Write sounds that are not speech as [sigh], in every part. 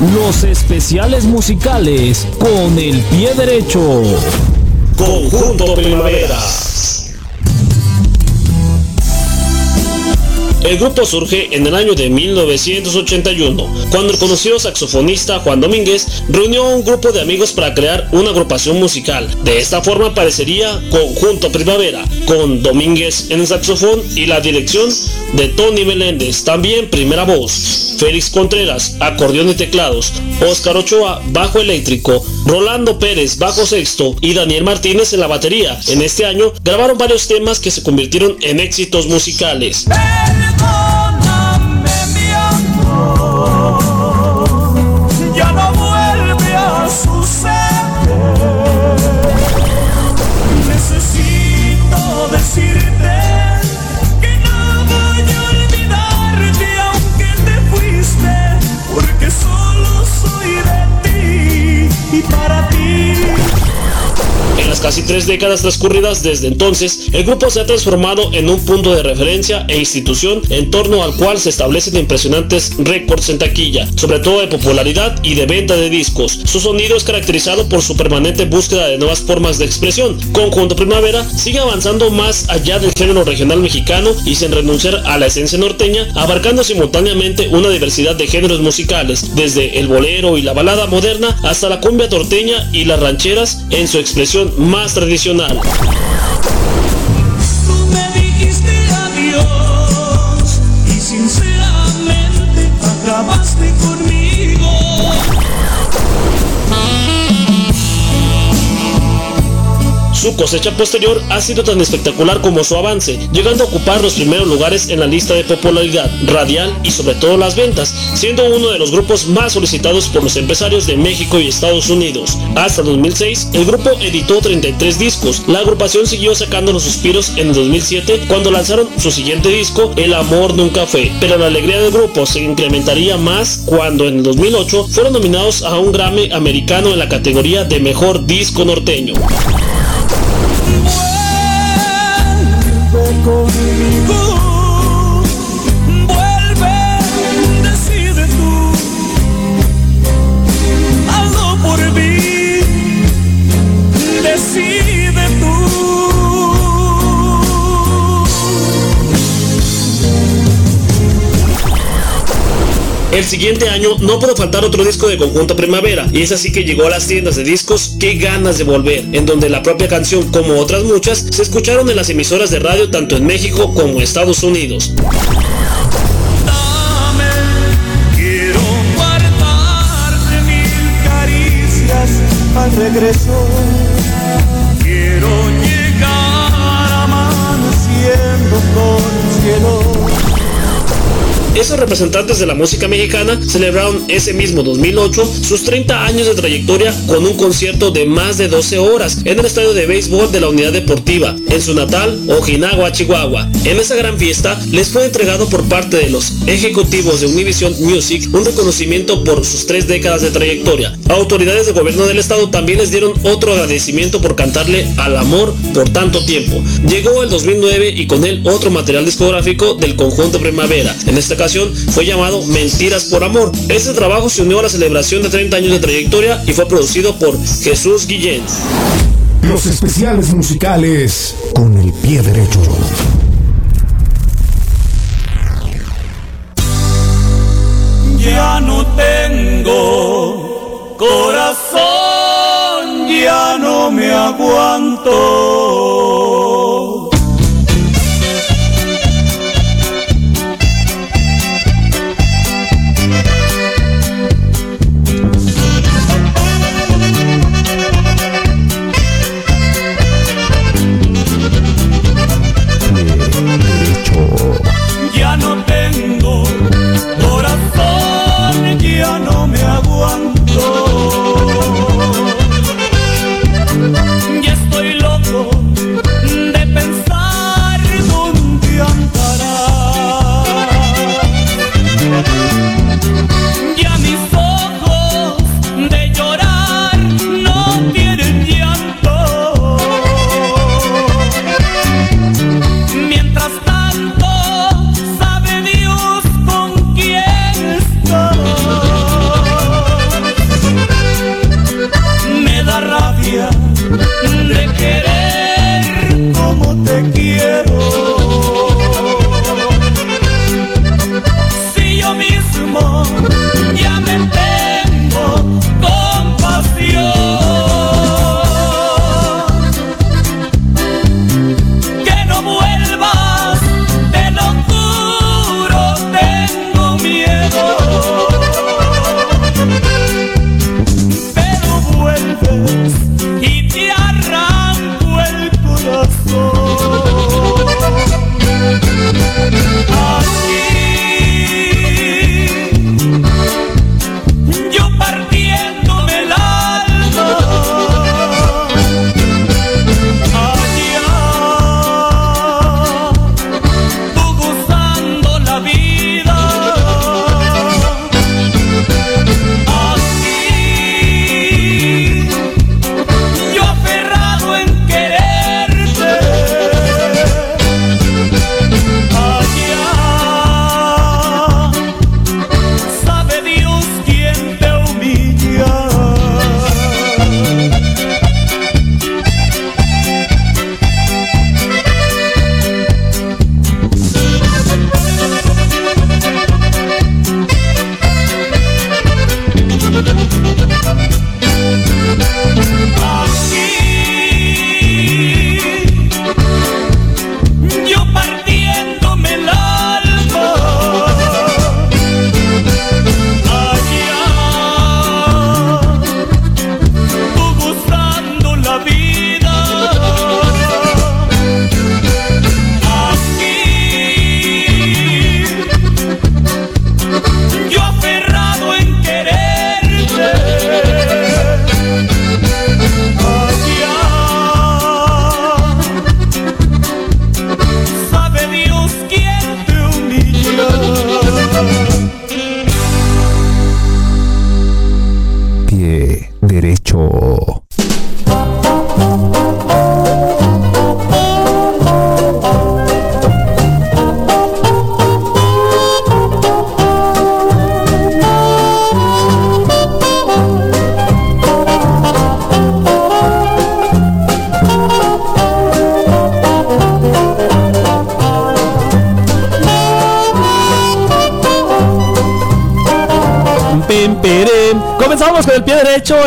los especiales musicales con el pie derecho. Conjunto Primavera. El grupo surge en el año de 1981, cuando el conocido saxofonista Juan Domínguez reunió a un grupo de amigos para crear una agrupación musical. De esta forma aparecería Conjunto Primavera, con Domínguez en el saxofón y la dirección de Tony Meléndez, también primera voz, Félix Contreras, acordeón y teclados, Óscar Ochoa, bajo eléctrico, Rolando Pérez, bajo sexto y Daniel Martínez en la batería. En este año grabaron varios temas que se convirtieron en éxitos musicales. Casi tres décadas transcurridas desde entonces, el grupo se ha transformado en un punto de referencia e institución en torno al cual se establecen impresionantes récords en taquilla, sobre todo de popularidad y de venta de discos. Su sonido es caracterizado por su permanente búsqueda de nuevas formas de expresión. Conjunto Primavera sigue avanzando más allá del género regional mexicano y sin renunciar a la esencia norteña, abarcando simultáneamente una diversidad de géneros musicales, desde el bolero y la balada moderna hasta la cumbia torteña y las rancheras en su expresión más tradicional. Su cosecha posterior ha sido tan espectacular como su avance, llegando a ocupar los primeros lugares en la lista de popularidad radial y sobre todo las ventas, siendo uno de los grupos más solicitados por los empresarios de México y Estados Unidos. Hasta 2006, el grupo editó 33 discos. La agrupación siguió sacando los suspiros en el 2007 cuando lanzaron su siguiente disco, El amor nunca fue, pero la alegría del grupo se incrementaría más cuando en el 2008 fueron nominados a un Grammy americano en la categoría de Mejor Disco Norteño. Vuelve siguiente año no pudo faltar otro disco de Conjunto Primavera, y es así que llegó a las tiendas de discos Qué ganas de volver, en donde la propia canción, como otras muchas, se escucharon en las emisoras de radio tanto en México como Estados Unidos. Al regreso. Quiero llegar. Esos representantes de la música mexicana celebraron ese mismo 2008 sus 30 años de trayectoria con un concierto de más de 12 horas en el estadio de béisbol de la Unidad Deportiva, en su natal Ojinawa, Chihuahua. En esa gran fiesta les fue entregado por parte de los ejecutivos de Univision Music un reconocimiento por sus tres décadas de trayectoria. Autoridades de gobierno del estado también les dieron otro agradecimiento por cantarle al amor por tanto tiempo. Llegó el 2009 y con él otro material discográfico del conjunto Primavera. En esta ocasión fue llamado Mentiras por Amor. Este trabajo se unió a la celebración de 30 años de trayectoria y fue producido por Jesús Guillén. Los especiales musicales con el pie derecho. Ya no tengo corazón, ya no me aguanto.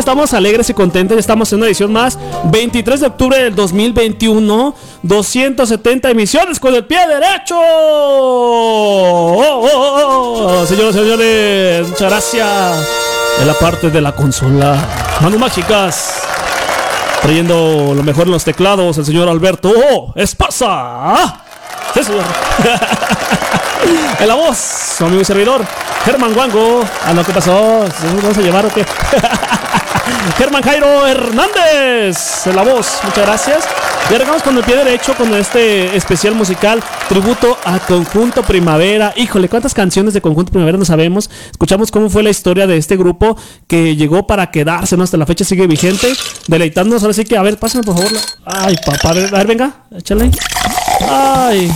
Estamos alegres y contentos. Estamos en una edición más. 23 de octubre del 2021. 270 emisiones con el pie derecho. Oh, oh, oh, señores, señores, muchas gracias. En la parte de la consola. Manu Mágicas. Trayendo lo mejor en los teclados, el señor Alberto oh, Espasa. Sí. [laughs] en la voz, su amigo y servidor, Germán Wango. Ah, no, ¿qué pasó? ¿Vamos a llevar o qué? [laughs] Germán Jairo Hernández, la voz, muchas gracias. Y arrancamos con el pie derecho con este especial musical, tributo a Conjunto Primavera. Híjole, ¿cuántas canciones de Conjunto Primavera no sabemos? Escuchamos cómo fue la historia de este grupo que llegó para quedarse, ¿no? Hasta la fecha sigue vigente, deleitándonos. Ahora sí que, a ver, pásame por favor. Ay, papá, a ver, venga, échale. Ay.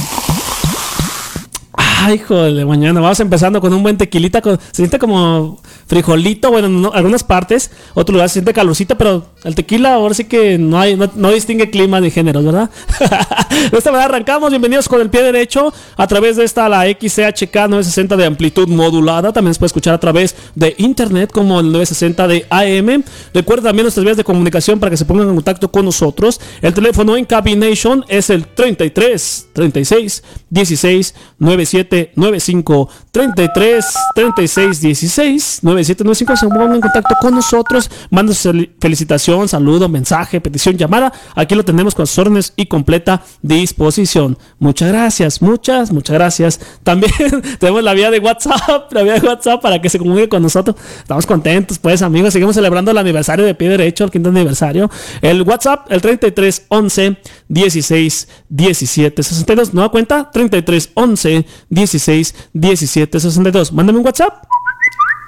Ay, hijo de mañana. Vamos empezando con un buen tequilita. se siente como frijolito, bueno, en algunas partes. Otro lugar se siente calorcito, pero el tequila ahora sí que no hay, no, distingue clima ni géneros, ¿verdad? [laughs] de esta manera arrancamos. Bienvenidos con el pie derecho a través de esta, la XCHK 960 de amplitud modulada. También se puede escuchar a través de internet como el 960 de AM. Recuerda también nuestras vías de comunicación para que se pongan en contacto con nosotros. El teléfono en Cabination es el 33 36 16 97 95 33 36 16 9795 se pongan en contacto con nosotros, su felicitación, saludo, mensaje, petición, llamada. Aquí lo tenemos con sus órdenes y completa disposición. Muchas gracias, muchas, muchas gracias. También [laughs] tenemos la vía de WhatsApp, la vía de WhatsApp para que se comunique con nosotros. Estamos contentos, pues, amigos. Seguimos celebrando el aniversario de pie derecho, el quinto aniversario. El WhatsApp, el 33 11 16 17 62. Nueva cuenta, 33 11 16 17 62. Mándame un WhatsApp.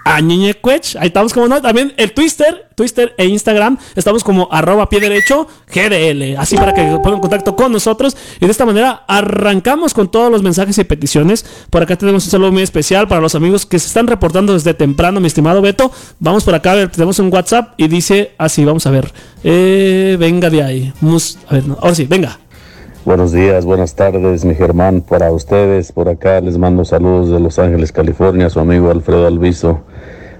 A Ahí estamos como no. También el Twister, Twister e Instagram. Estamos como arroba pie derecho GDL. Así para que pongan contacto con nosotros. Y de esta manera arrancamos con todos los mensajes y peticiones. Por acá tenemos un saludo muy especial para los amigos que se están reportando desde temprano, mi estimado Beto. Vamos por acá, a ver, tenemos un WhatsApp y dice así, vamos a ver. Eh, venga de ahí. a ver, ahora sí, venga. Buenos días, buenas tardes, mi Germán, para ustedes. Por acá les mando saludos de Los Ángeles, California, su amigo Alfredo Alviso.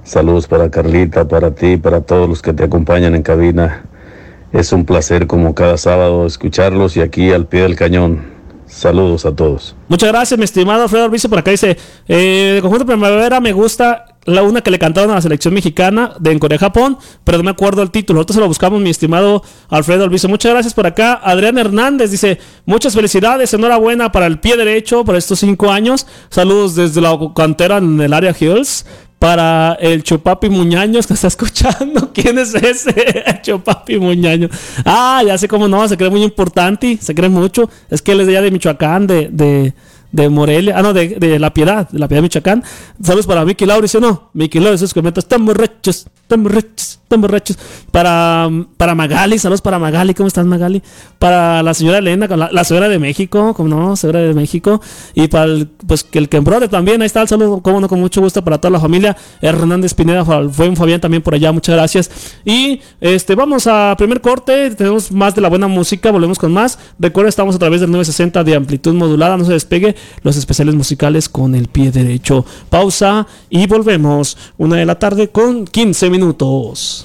Saludos para Carlita, para ti, para todos los que te acompañan en cabina. Es un placer como cada sábado escucharlos y aquí al pie del cañón. Saludos a todos. Muchas gracias, mi estimado Alfredo Alviso. Por acá dice, eh, de conjunto primavera me gusta la una que le cantaron a la selección mexicana de en Corea-Japón, pero no me acuerdo el título. Se lo buscamos, mi estimado Alfredo Alviso. Muchas gracias por acá. Adrián Hernández dice, muchas felicidades, enhorabuena para el pie derecho por estos cinco años. Saludos desde la cantera en el área Hills. Para el Chupapi Muñaños que está escuchando. [laughs] ¿Quién es ese? [laughs] Chupapi Muñaño. Ah, ya sé cómo no, se cree muy importante, se cree mucho. Es que él es de allá de Michoacán, de, de, de Morelia, ah, no, de, de La Piedad, de La Piedad, Michoacán. Saludos para Miki Laura, ¿sí o no? Miki Laura, esos comentarios, están borrachos, están borrachos, están borrachos. Para, para Magali, saludos para Magali, ¿cómo estás, Magali? Para la señora Elena, la, la señora de México, ¿cómo no? Señora de México. Y para el, pues que el Quembrode también, ahí está el saludo, como no, con mucho gusto para toda la familia. Hernández Pineda, fue un Fabián también por allá, muchas gracias. Y este, vamos a primer corte, tenemos más de la buena música, volvemos con más. Recuerda, estamos a través del 960 de amplitud modulada, no se despegue los especiales musicales con el pie derecho. Pausa y volvemos. Una de la tarde con 15 minutos.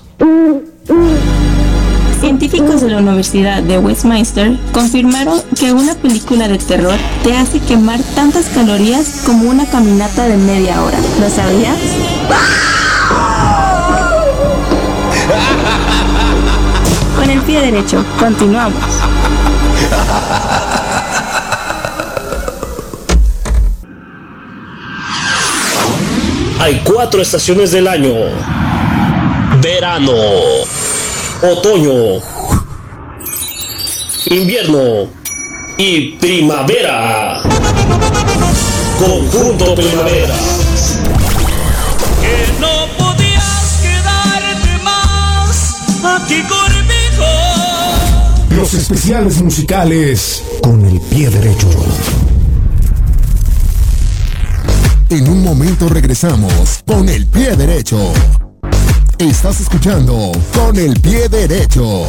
Científicos de la Universidad de Westminster confirmaron que una película de terror te hace quemar tantas calorías como una caminata de media hora. ¿Lo sabías? Con el pie derecho, continuamos. Hay cuatro estaciones del año. Verano, otoño, invierno y primavera. Conjunto Primavera. Que no podías quedarte más aquí conmigo. Los especiales musicales con el pie derecho. En un momento regresamos con el pie derecho. Estás escuchando con el pie derecho.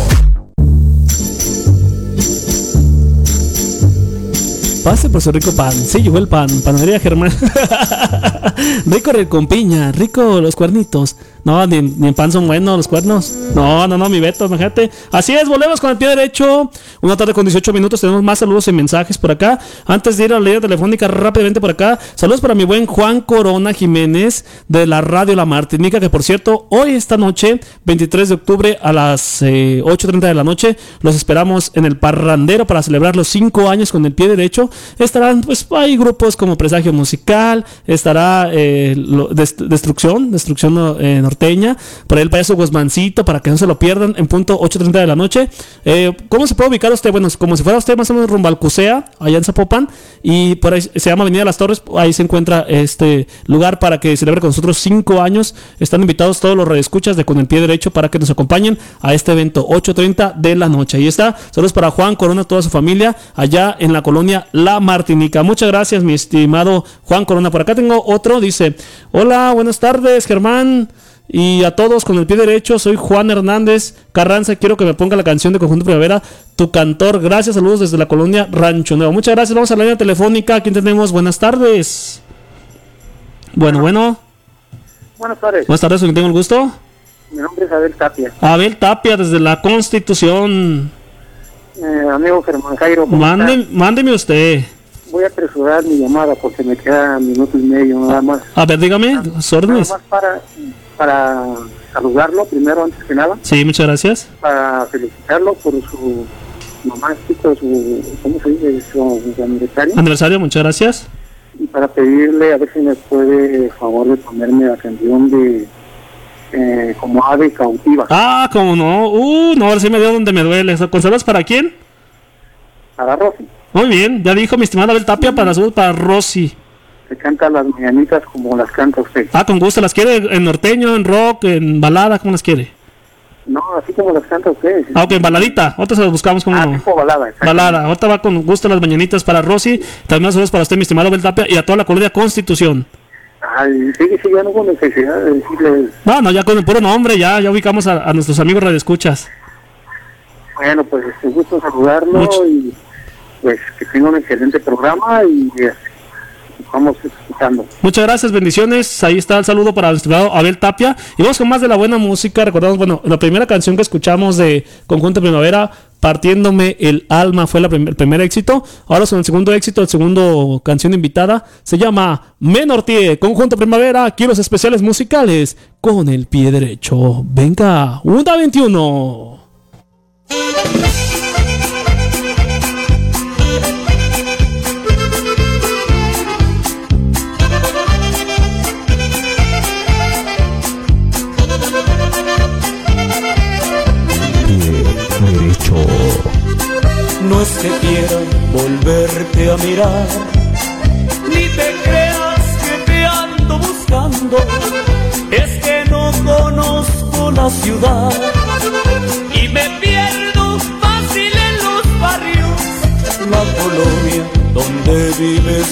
Pase por su rico pan. Sí, llegó el pan. Panadería Germán. [laughs] rico con piña. Rico los cuernitos. No, ni, ni en pan son buenos los cuernos. No, no, no, mi Beto, imagínate. Así es, volvemos con el pie derecho. Una tarde con 18 minutos. Tenemos más saludos y mensajes por acá. Antes de ir a la línea telefónica rápidamente por acá. Saludos para mi buen Juan Corona Jiménez de la Radio La Martinica. Que por cierto, hoy, esta noche, 23 de octubre a las eh, 8.30 de la noche, los esperamos en el Parrandero para celebrar los 5 años con el pie derecho. Estarán, pues, hay grupos como Presagio Musical. Estará eh, Destrucción, Destrucción eh, Norteña. Por ahí el payaso Guzmancito, para que no se lo pierdan, en punto 8.30 de la noche. Eh, ¿Cómo se puede ubicar usted? Bueno, como si fuera usted más o menos rumbo allá en Zapopan. Y por ahí se llama Avenida Las Torres. Ahí se encuentra este lugar para que celebre con nosotros 5 años. Están invitados todos los redescuchas de Con el Pie Derecho para que nos acompañen a este evento 8.30 de la noche. Ahí está. Saludos para Juan Corona, toda su familia, allá en la colonia La Martinica. Muchas gracias, mi estimado Juan Corona. Por acá tengo otro. Dice: Hola, buenas tardes, Germán. Y a todos con el pie derecho, soy Juan Hernández Carranza. Quiero que me ponga la canción de Conjunto Primavera, tu cantor. Gracias, saludos desde la colonia Rancho Nuevo. Muchas gracias. Vamos a la línea telefónica. ¿Quién tenemos? Buenas tardes. Bueno, bueno. Buenas tardes, Buenas tardes, ¿con quién tengo el gusto? mi nombre es Abel Tapia. Abel Tapia, desde la Constitución. Eh, amigo Germán Jairo, ¿cómo Mande, está? mándeme usted. voy a apresurar mi llamada porque me queda minuto y medio nada más. A ver, dígame, sus Nada órdenes. más para, para saludarlo primero, antes que nada, Sí, muchas gracias. para felicitarlo por su nomástico, su, ¿cómo se dice? Su aniversario. Aniversario, muchas gracias. Y para pedirle a ver si me puede, favor, de ponerme la canción de eh, como ave cautiva. Ah, como no. Uh, no, ahora sí me dio donde me duele. ¿Consolas para quién? Para Rosy, Muy bien, ya dijo mi estimada Abel Tapia para su para Rosy. que canta las mañanitas como las canta usted. Ah, con gusto. ¿Las quiere en norteño, en rock, en balada? ¿Cómo las quiere? No, así como las canta usted. Ah, ok, en baladita. Ahorita se las buscamos como Ah, tipo balada. Balada. Ahorita va con gusto las mañanitas para Rosy. También saludos para usted, mi estimado Abel Tapia, y a toda la colonia Constitución. Ay, sí, sí, ya no hubo necesidad de decirles, No, no, ya con el puro nombre, ya, ya ubicamos a, a nuestros amigos radioescuchas. bueno, pues un gusto saludarlo Mucho. y pues que tenga un excelente programa y eh, vamos escuchando. Muchas gracias, bendiciones. Ahí está el saludo para nuestro estimado Abel Tapia. Y vamos con más de la buena música. Recordamos, bueno, la primera canción que escuchamos de Conjunto Primavera Partiéndome el alma fue la el primer éxito. Ahora son el segundo éxito, el segundo canción invitada. Se llama Menortie, Conjunto Primavera. Aquí los especiales musicales con el pie derecho. Venga, una 21. No es que quiera volverte a mirar, ni te creas que te ando buscando. Es que no conozco la ciudad y me pierdo fácil en los barrios. La colonia donde vive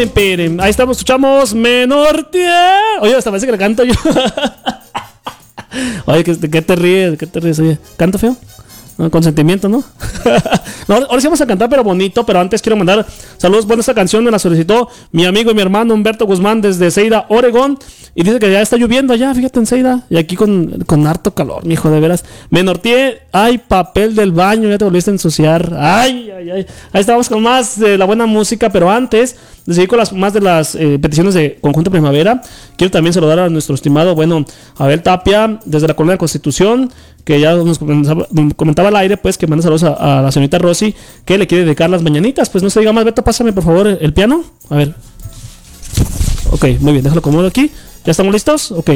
Ahí estamos, escuchamos Menor Oye, hasta parece que le canto yo. [laughs] Oye, ¿qué, qué te ríes? ¿Qué te ríes? ¿canto feo? No, [laughs] ¿no? Ahora sí vamos a cantar, pero bonito. Pero antes quiero mandar saludos. Bueno, esta canción me la solicitó mi amigo y mi hermano Humberto Guzmán desde Ceida, Oregón. Y dice que ya está lloviendo allá, fíjate en Ceida. Y aquí con, con harto calor, mi hijo, de veras. Me norteé. Ay, papel del baño, ya te volviste a ensuciar. Ay, ay, ay. Ahí estamos con más de la buena música. Pero antes de seguir con las, más de las eh, peticiones de Conjunto Primavera, quiero también saludar a nuestro estimado, bueno, Abel Tapia, desde la Colonia de Constitución, que ya nos comentaba, al aire, pues, que manda saludos a, a la señorita Rosy, que le quiere dedicar las mañanitas. Pues no se diga más, Beto, pásame por favor el piano. A ver. Ok, muy bien, déjalo cómodo aquí. ¿Ya estamos listos? Ok.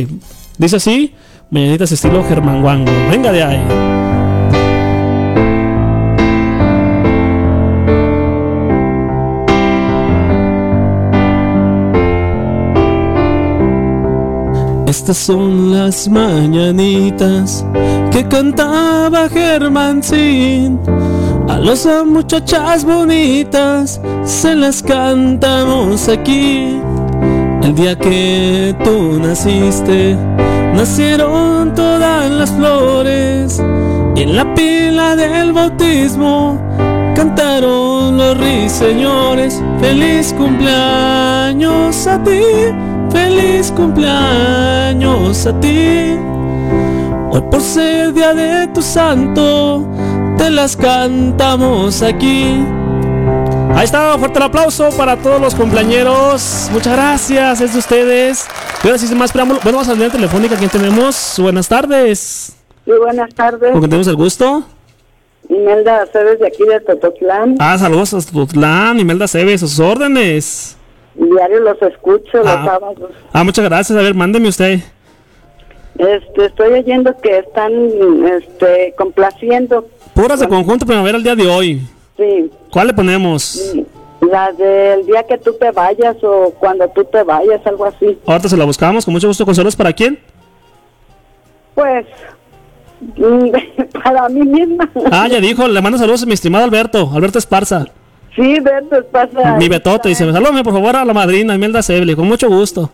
Dice así, mañanitas estilo Germán Wango. Venga de ahí. Estas son las mañanitas que cantaba Germán Sin. A las muchachas bonitas se las cantamos aquí. El día que tú naciste, nacieron todas las flores. Y en la pila del bautismo cantaron los ruiseñores. Feliz cumpleaños a ti, feliz cumpleaños a ti. Hoy por ser día de tu santo, te las cantamos aquí. Ahí está, fuerte el aplauso para todos los compañeros. Muchas gracias, es de ustedes. Y ahora sí, sin más preámbulo. Bueno, vamos a la telefónica. ¿Quién tenemos? Buenas tardes. Sí, buenas tardes. ¿Con quién tenemos el gusto? Imelda Cebes de aquí de Tototlán. Ah, saludos a Tototlán, Imelda Cebes, a sus órdenes. Diario los escucho los Ah. sábados. Ah, muchas gracias. A ver, mándeme usted. Este, estoy oyendo que están este, complaciendo. Puras de conjunto primavera el día de hoy. Sí, ¿Cuál le ponemos? la del día que tú te vayas o cuando tú te vayas, algo así. Ahorita se la buscamos, con mucho gusto. ¿Consuelos para quién? Pues, mm, [laughs] para mí misma. Ah, ya dijo, le mando saludos a mi estimado Alberto, Alberto Esparza. Sí, Beto, pasa. Mi Betote dice, salúdame por favor a la madrina Imelda Seble, con mucho gusto.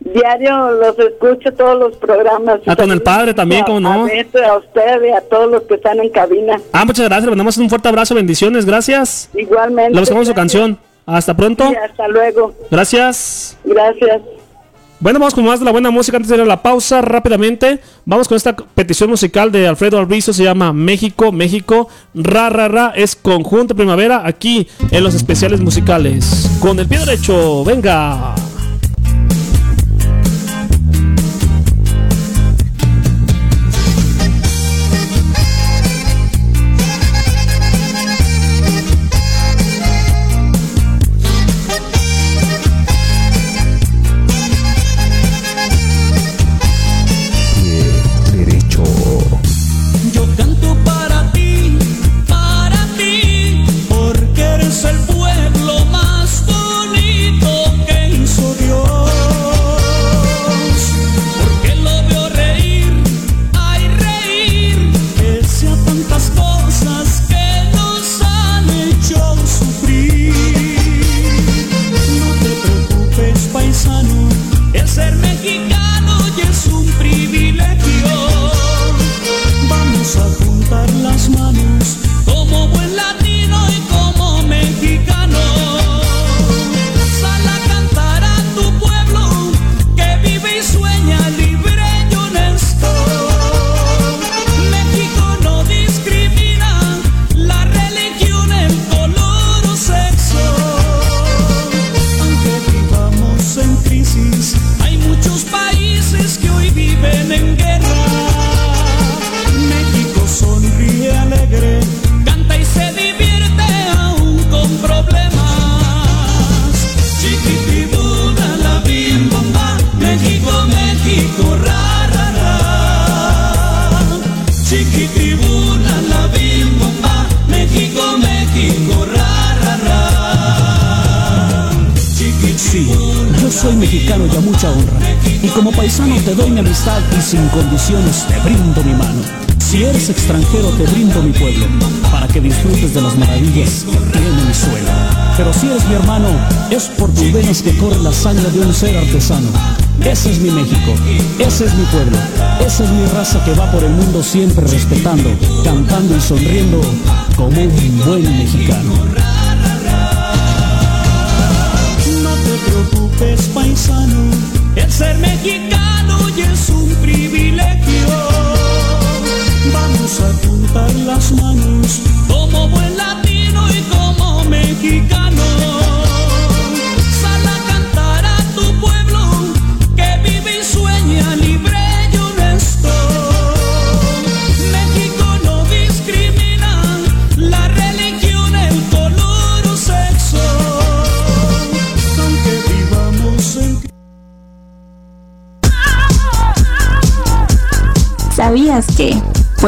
Diario los escucho todos los programas. Ah, con el padre también, ¿cómo no? A Beto, a usted y a todos los que están en cabina. Ah, muchas gracias, le mandamos un fuerte abrazo, bendiciones, gracias. Igualmente. Le buscamos su canción. Hasta pronto. Sí, hasta luego. Gracias. Gracias. Bueno, vamos con más de la buena música antes de ir a la pausa rápidamente. Vamos con esta petición musical de Alfredo Alviso, se llama México, México, ra, ra, ra, es conjunto primavera aquí en los especiales musicales. Con el pie derecho, venga. Vamos te brindo mi mano. Si eres extranjero te brindo mi pueblo, para que disfrutes de las maravillas que tiene mi suelo. Pero si eres mi hermano, es por tus venas que corre la sangre de un ser artesano. Ese es mi México, ese es mi pueblo, esa es mi raza que va por el mundo siempre respetando, cantando y sonriendo como un buen mexicano.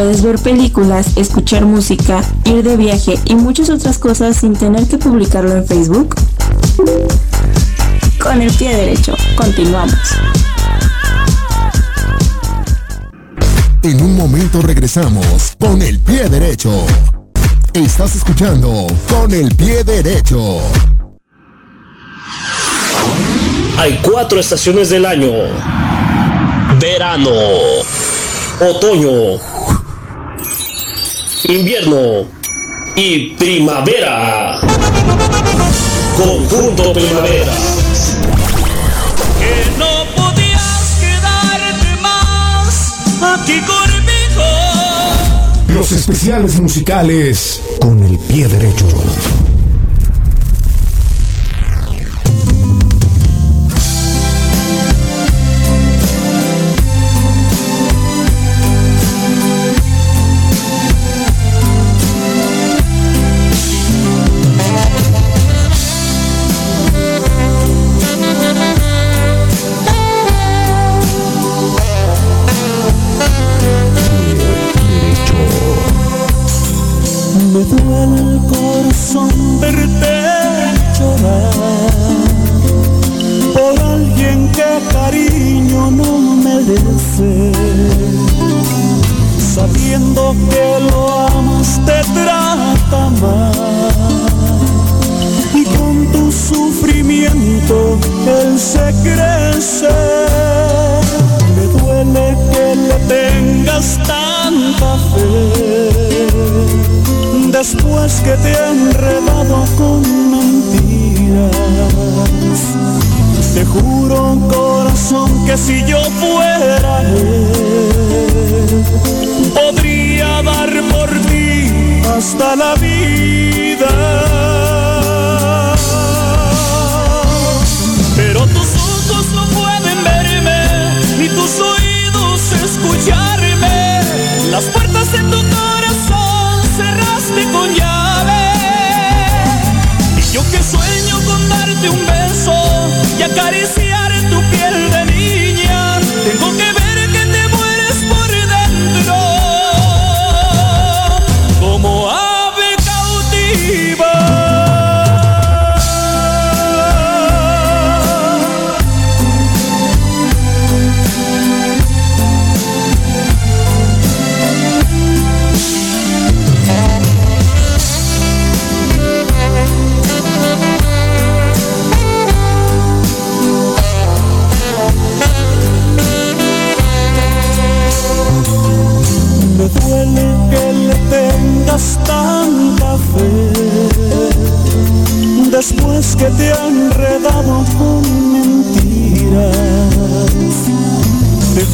Puedes ver películas, escuchar música, ir de viaje y muchas otras cosas sin tener que publicarlo en Facebook? Con el pie derecho, continuamos. En un momento regresamos con el pie derecho. Estás escuchando con el pie derecho. Hay cuatro estaciones del año. Verano. Otoño. Invierno. Y primavera. Conjunto primavera. que no podías quedarte más aquí conmigo. los especiales musicales con el pie derecho. Me duele el corazón verte llorar por alguien que cariño no merece. Sabiendo que lo amas te trata mal y con tu sufrimiento él se crece. Después que te he enredado con mentiras. Te juro, corazón, que si yo fuera él, podría dar por ti hasta la vida. Pero tus ojos no pueden verme, ni tus oídos escucharme. Las puertas de tu corazón con llave. Y yo que sueño con darte un beso y acariciar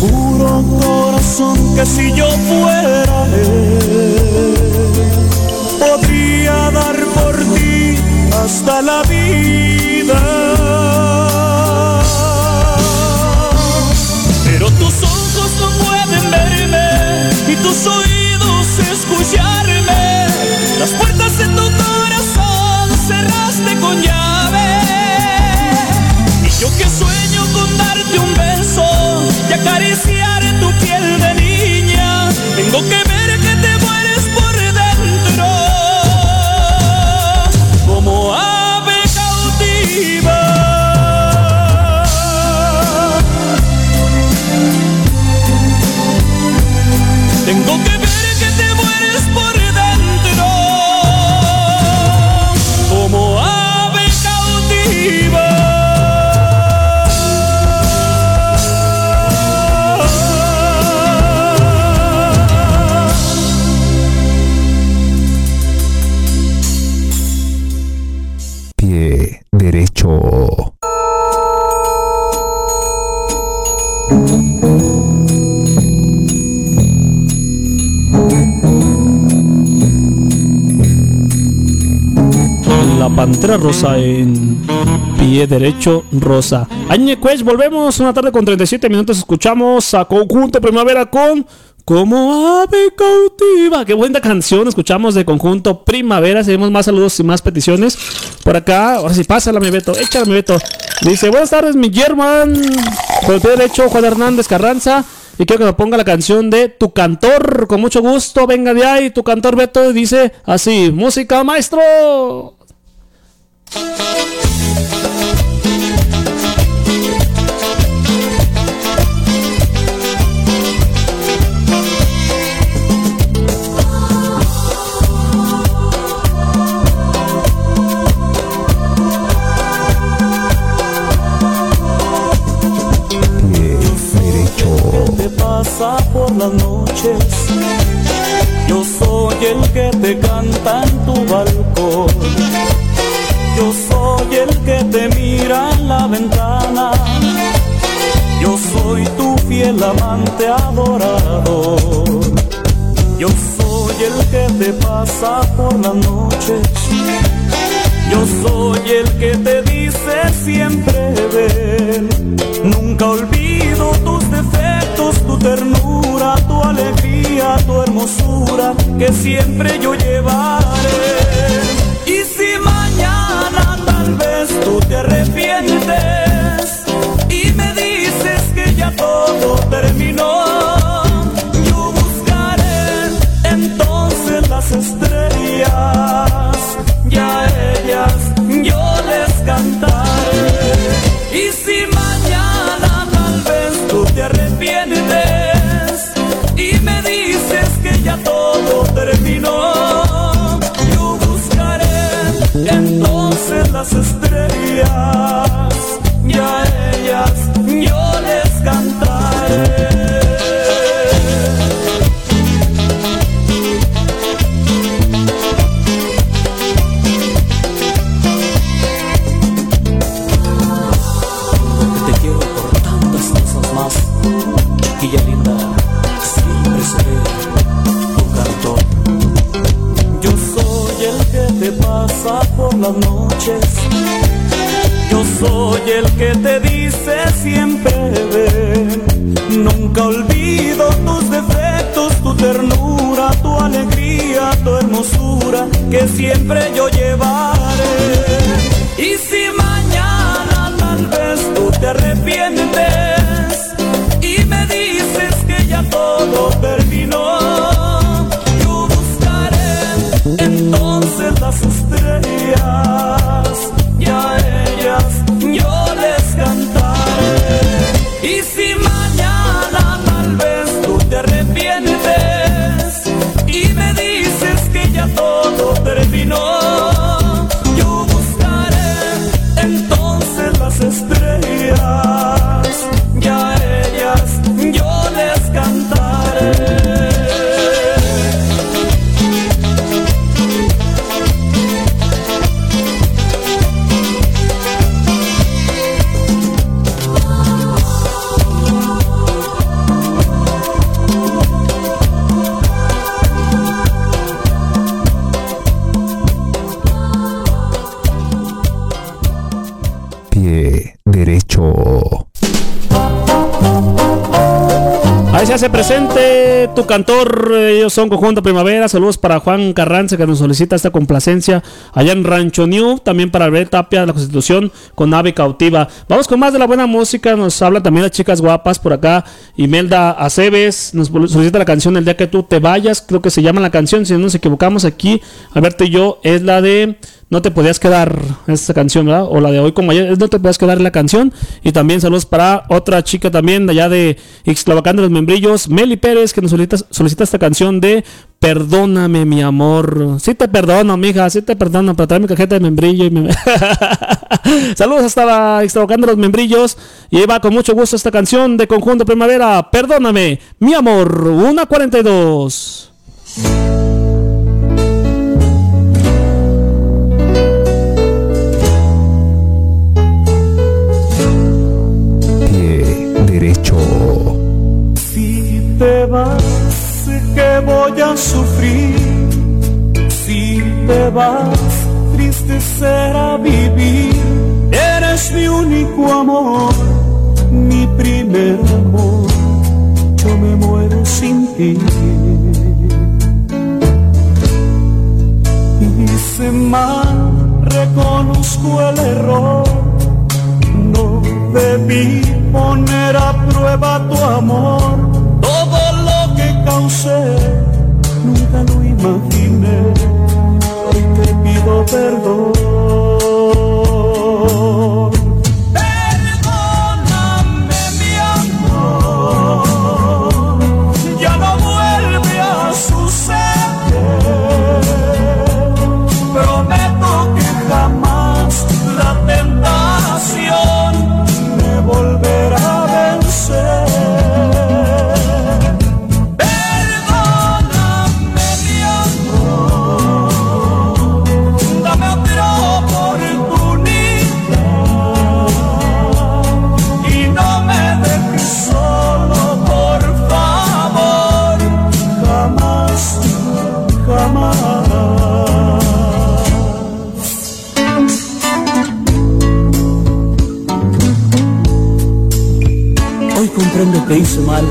juro corazón que si yo fuera él Podría dar por ti hasta la vida. Pero tus ojos no pueden verme y tus oídos acariciar tu piel de niña, tengo que ver que te La pantera rosa en pie derecho rosa. Añecuech, volvemos una tarde con 37 minutos. Escuchamos a Conjunto Primavera con Como Ave Cautiva. Qué buena canción escuchamos de Conjunto Primavera. Seguimos más saludos y más peticiones por acá. Ahora sí, pásala, mi Beto. Échala, mi Beto. Dice: Buenas tardes, mi German. El pie derecho, Juan Hernández Carranza. Y quiero que me ponga la canción de Tu Cantor. Con mucho gusto, venga de ahí. Tu Cantor Beto dice así: Música, maestro. Yo soy el que te canta en tu balcón. Yo soy el que te mira en la ventana. Yo soy tu fiel amante adorador. Yo soy soy el que te pasa por las noches. Yo soy el que te dice siempre ven. Nunca olvido tus defectos, tu ternura, tu alegría, tu hermosura, que siempre yo llevaré. Tal vez tú te arrepientes las estrellas, soy el que te dice siempre ven. Nunca olvido tus defectos, tu ternura, tu alegría, tu hermosura, que siempre yo llevaré. Buscaré presente tu cantor, eh, ellos son Conjunto Primavera, saludos para Juan Carranza que nos solicita esta complacencia allá en Rancho New, también para Albert Tapia la Constitución con Ave Cautiva. Vamos con más de la buena música, nos habla también las chicas guapas por acá, Imelda Aceves nos solicita la canción El día que tú te vayas, creo que se llama la canción, si no nos equivocamos aquí, Alberto y yo, es la de... No te podías quedar esta canción, ¿verdad? O la de hoy como ayer, No te podías quedar la canción. Y también saludos para otra chica también de allá de Ixtlavacán de los Membrillos, Meli Pérez, que nos solicita, esta canción de Perdóname, mi amor. Sí te perdono, mija, sí te perdono, pero trae mi cajeta de membrillo. Y me... [laughs] saludos hasta Ixtlavacán de los Membrillos. Y va con mucho gusto esta canción de Conjunto Primavera. Perdóname, mi amor. 1.42. te vas, que voy a sufrir. Si te vas, triste será vivir. Eres mi único amor, mi primer amor. Yo me muero sin ti. Hice mal, reconozco el error. No debí poner a prueba tu amor. Causé, nunca lo imaginé. Hoy te pido perdón. Te hice mal.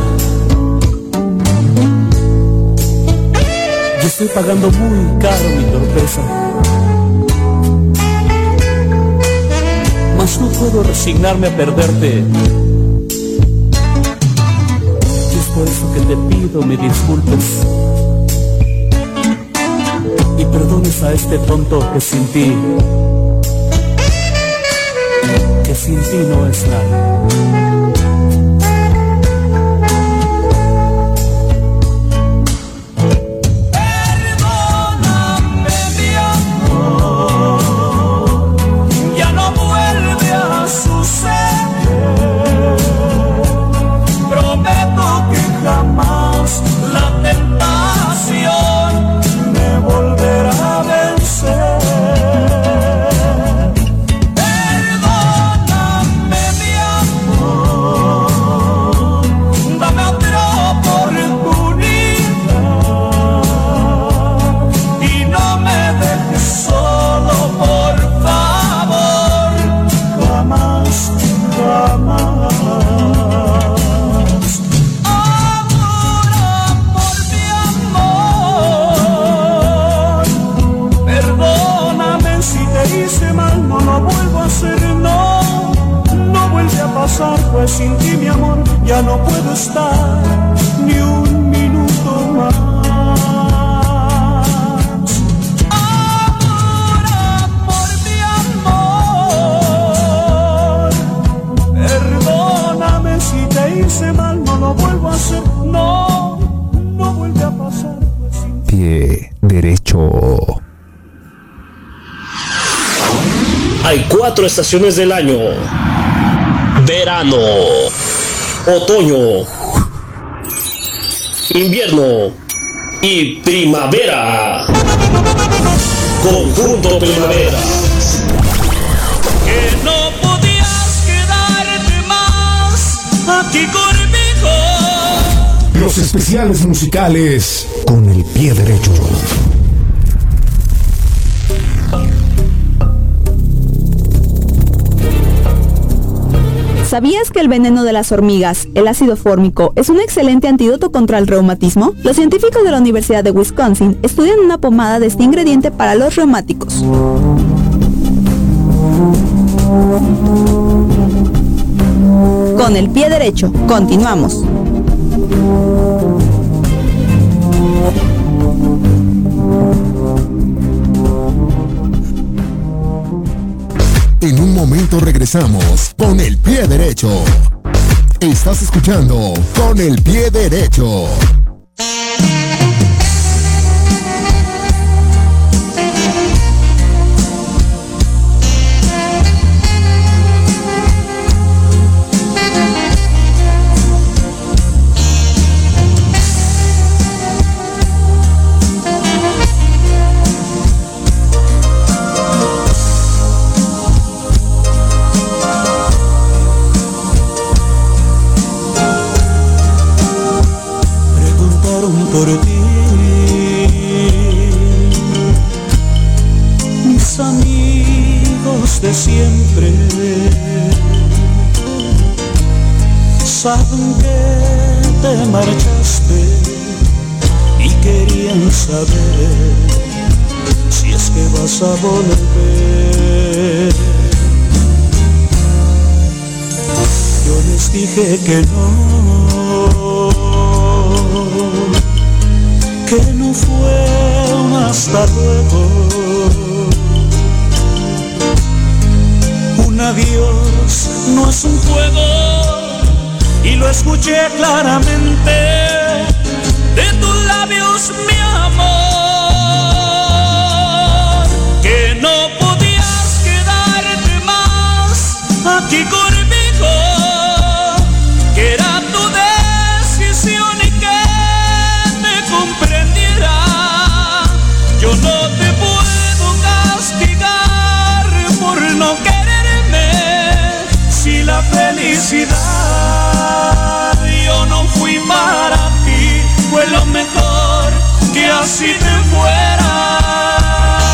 Yo estoy pagando muy caro mi torpeza. Mas no puedo resignarme a perderte. Y es por eso que te pido me disculpes. Y perdones a este tonto que sin ti, que sin ti no es nada. Derecho. Hay cuatro estaciones del año. Verano. Otoño. Invierno. Y primavera. Conjunto Primavera. Que no podías quedarte más aquí conmigo. Los especiales musicales con el pie derecho. ¿Sabías que el veneno de las hormigas, el ácido fórmico, es un excelente antídoto contra el reumatismo? Los científicos de la Universidad de Wisconsin estudian una pomada de este ingrediente para los reumáticos. Con el pie derecho, continuamos. Momento regresamos con el pie derecho. Estás escuchando con el pie derecho. Por ti. Mis amigos de siempre saben que te marchaste y querían saber si es que vas a volver. Yo les dije que no, fue un hasta luego. Un adiós no es un juego y lo escuché claramente de tus labios, mi amor, que no podías quedarte más aquí conmigo, yo no fui para ti, fue lo mejor que así te fuera.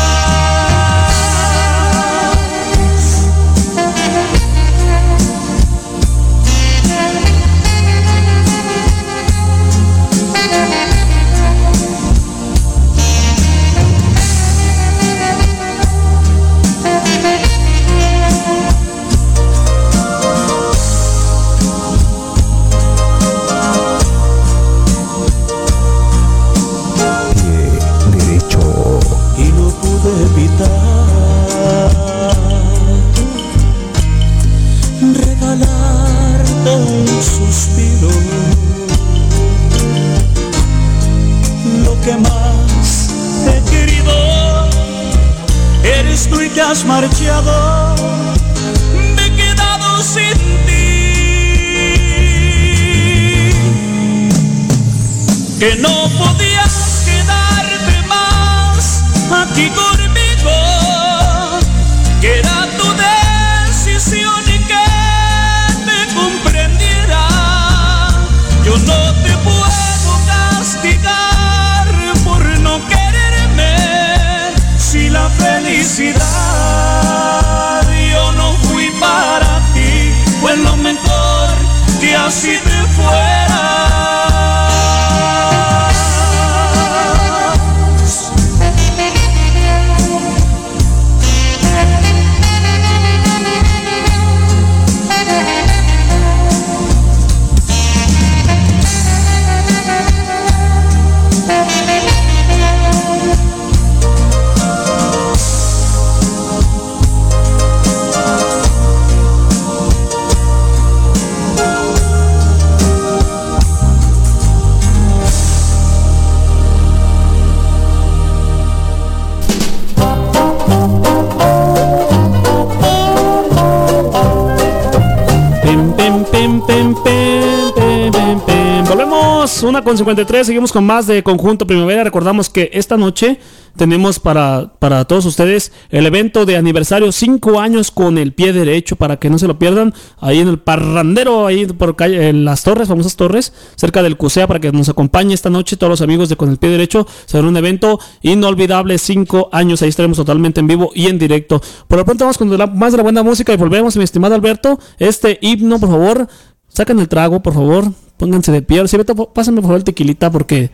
Una con 53, seguimos con más de Conjunto Primavera. Recordamos que esta noche tenemos para, para todos ustedes el evento de aniversario 5 años con el pie derecho para que no se lo pierdan. Ahí en el parrandero, ahí por calle, en las torres, famosas torres, cerca del CUSEA, para que nos acompañe esta noche todos los amigos de Con el pie derecho. Será un evento inolvidable, 5 años. Ahí estaremos totalmente en vivo y en directo. Por lo pronto vamos con la- más de la buena música y volvemos, mi estimado Alberto. Este himno, por favor, Sacan el trago, por favor. Pónganse de pie. Si Beto, pásame por favor el tequilita porque,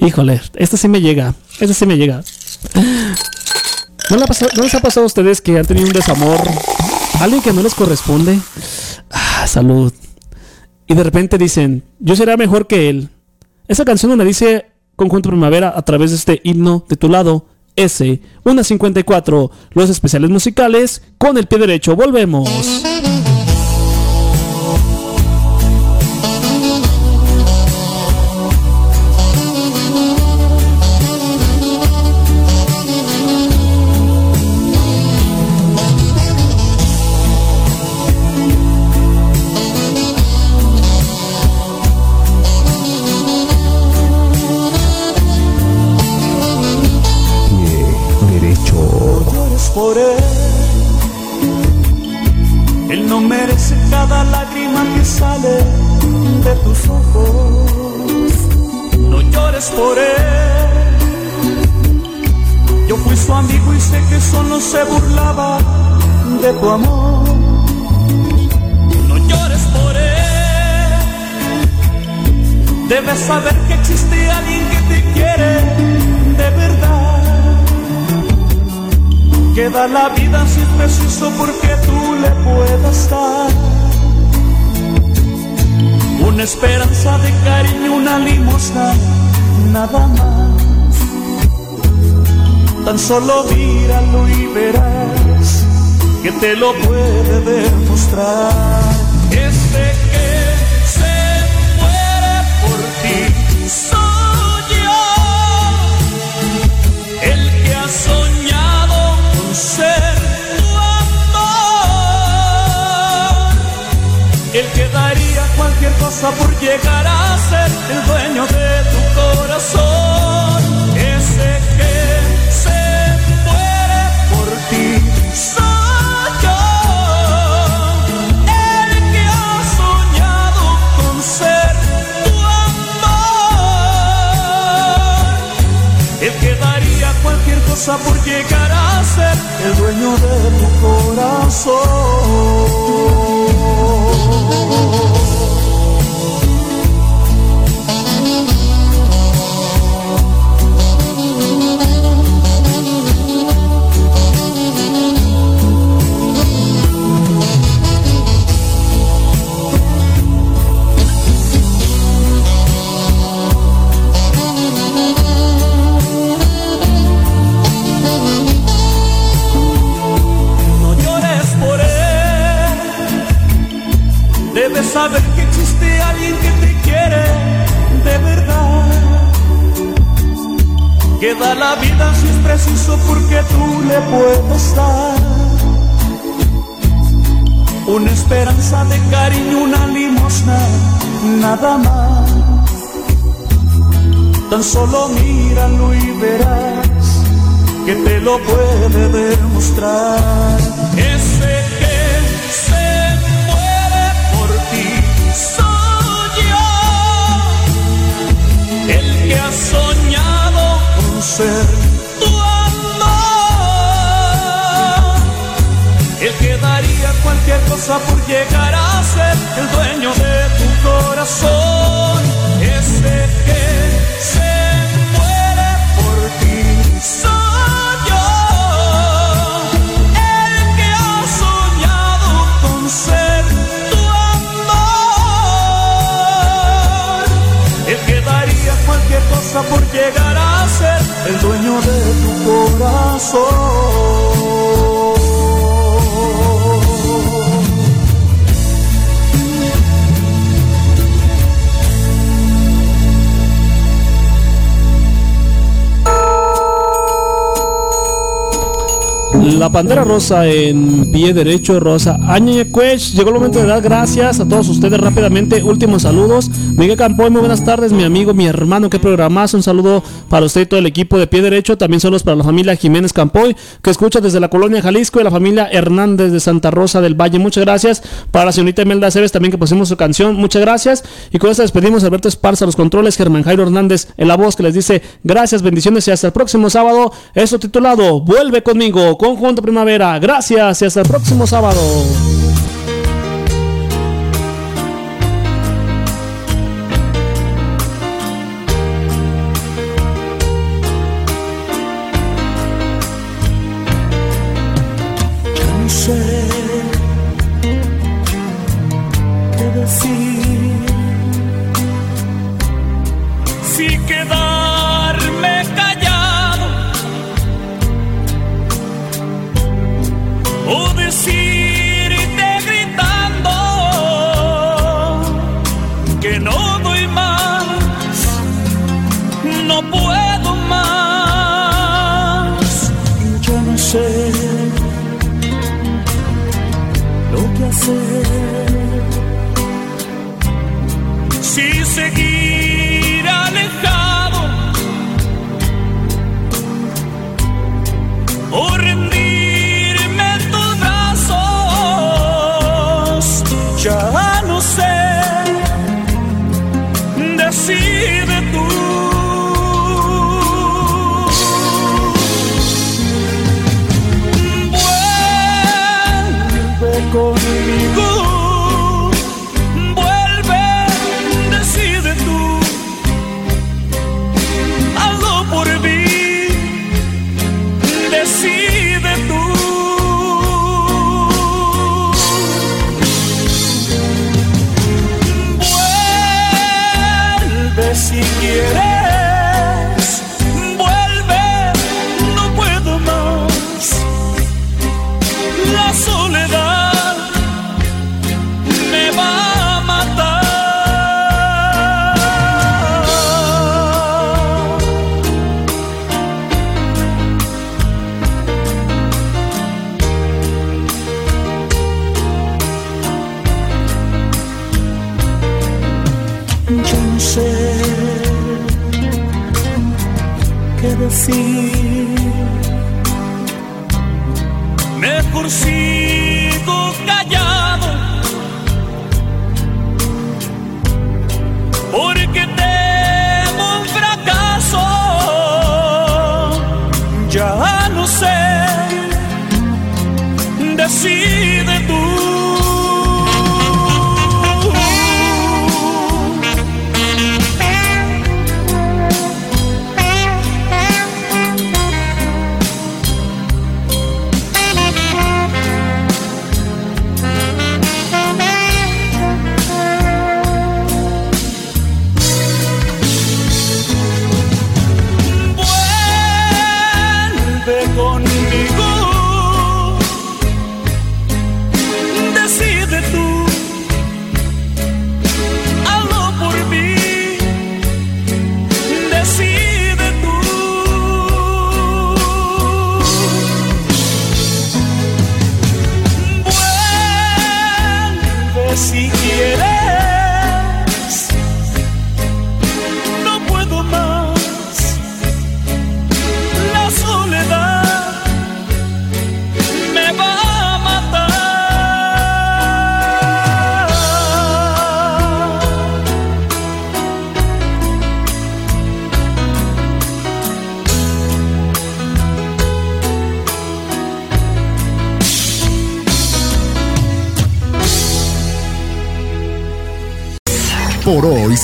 híjole, esta sí me llega. Esta sí me llega. ¿No, le ha pasado- ¿No les ha pasado a ustedes que han tenido un desamor? Alguien que no les corresponde. Ah, salud. Y de repente dicen, yo será mejor que él. Esa canción la dice Conjunto Primavera a través de este himno de tu lado. S, una 54, los especiales musicales con el pie derecho. Volvemos. No merece cada lágrima que sale de tus ojos. No llores por él. Yo fui su amigo y sé que solo se burlaba de tu amor. No llores por él. Debes saber que existe alguien que te quiere que da la vida si es preciso porque tú le puedas dar una esperanza de cariño, una limosna, nada más. Tan solo míralo y verás que te lo puede demostrar. Cualquier cosa por llegar a ser el dueño de tu corazón, ese que se muere por ti. Soy yo, el que ha soñado con ser tu amor el que daría cualquier cosa por llegar a ser el dueño de tu corazón. Nada más. Tan solo míralo y verás que te lo puede demostrar. Ese que se muere por ti soy yo, el que ha soñado con ser tu amor, el que daría cualquier cosa por llegar a ser el dueño de tu corazón. Ese que se muere por ti soy yo, el que ha soñado con ser tu amor, el que daría cualquier cosa por llegar a ser el dueño de tu corazón. La Pantera Rosa en pie derecho, Rosa. Añe llegó el momento de dar gracias a todos ustedes rápidamente. Últimos saludos. Miguel Campoy, muy buenas tardes, mi amigo, mi hermano, qué programazo. Un saludo para usted y todo el equipo de pie derecho. También saludos para la familia Jiménez Campoy, que escucha desde la colonia Jalisco, y la familia Hernández de Santa Rosa del Valle. Muchas gracias. Para la señorita Imelda Cebes también que pusimos su canción. Muchas gracias. Y con esto despedimos a Alberto Esparza, los controles, Germán Jairo Hernández en la voz que les dice gracias, bendiciones y hasta el próximo sábado. Eso titulado Vuelve conmigo, Primavera. Gracias y hasta el próximo sábado.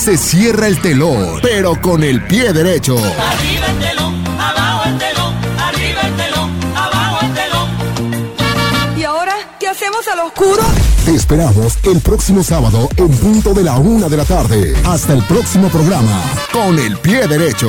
Se cierra el telón, pero con el pie derecho. Arriba el telón, abajo el telón, arriba el telón, abajo el telón. ¿Y ahora qué hacemos al oscuro? Te esperamos el próximo sábado en punto de la una de la tarde. Hasta el próximo programa, con el pie derecho.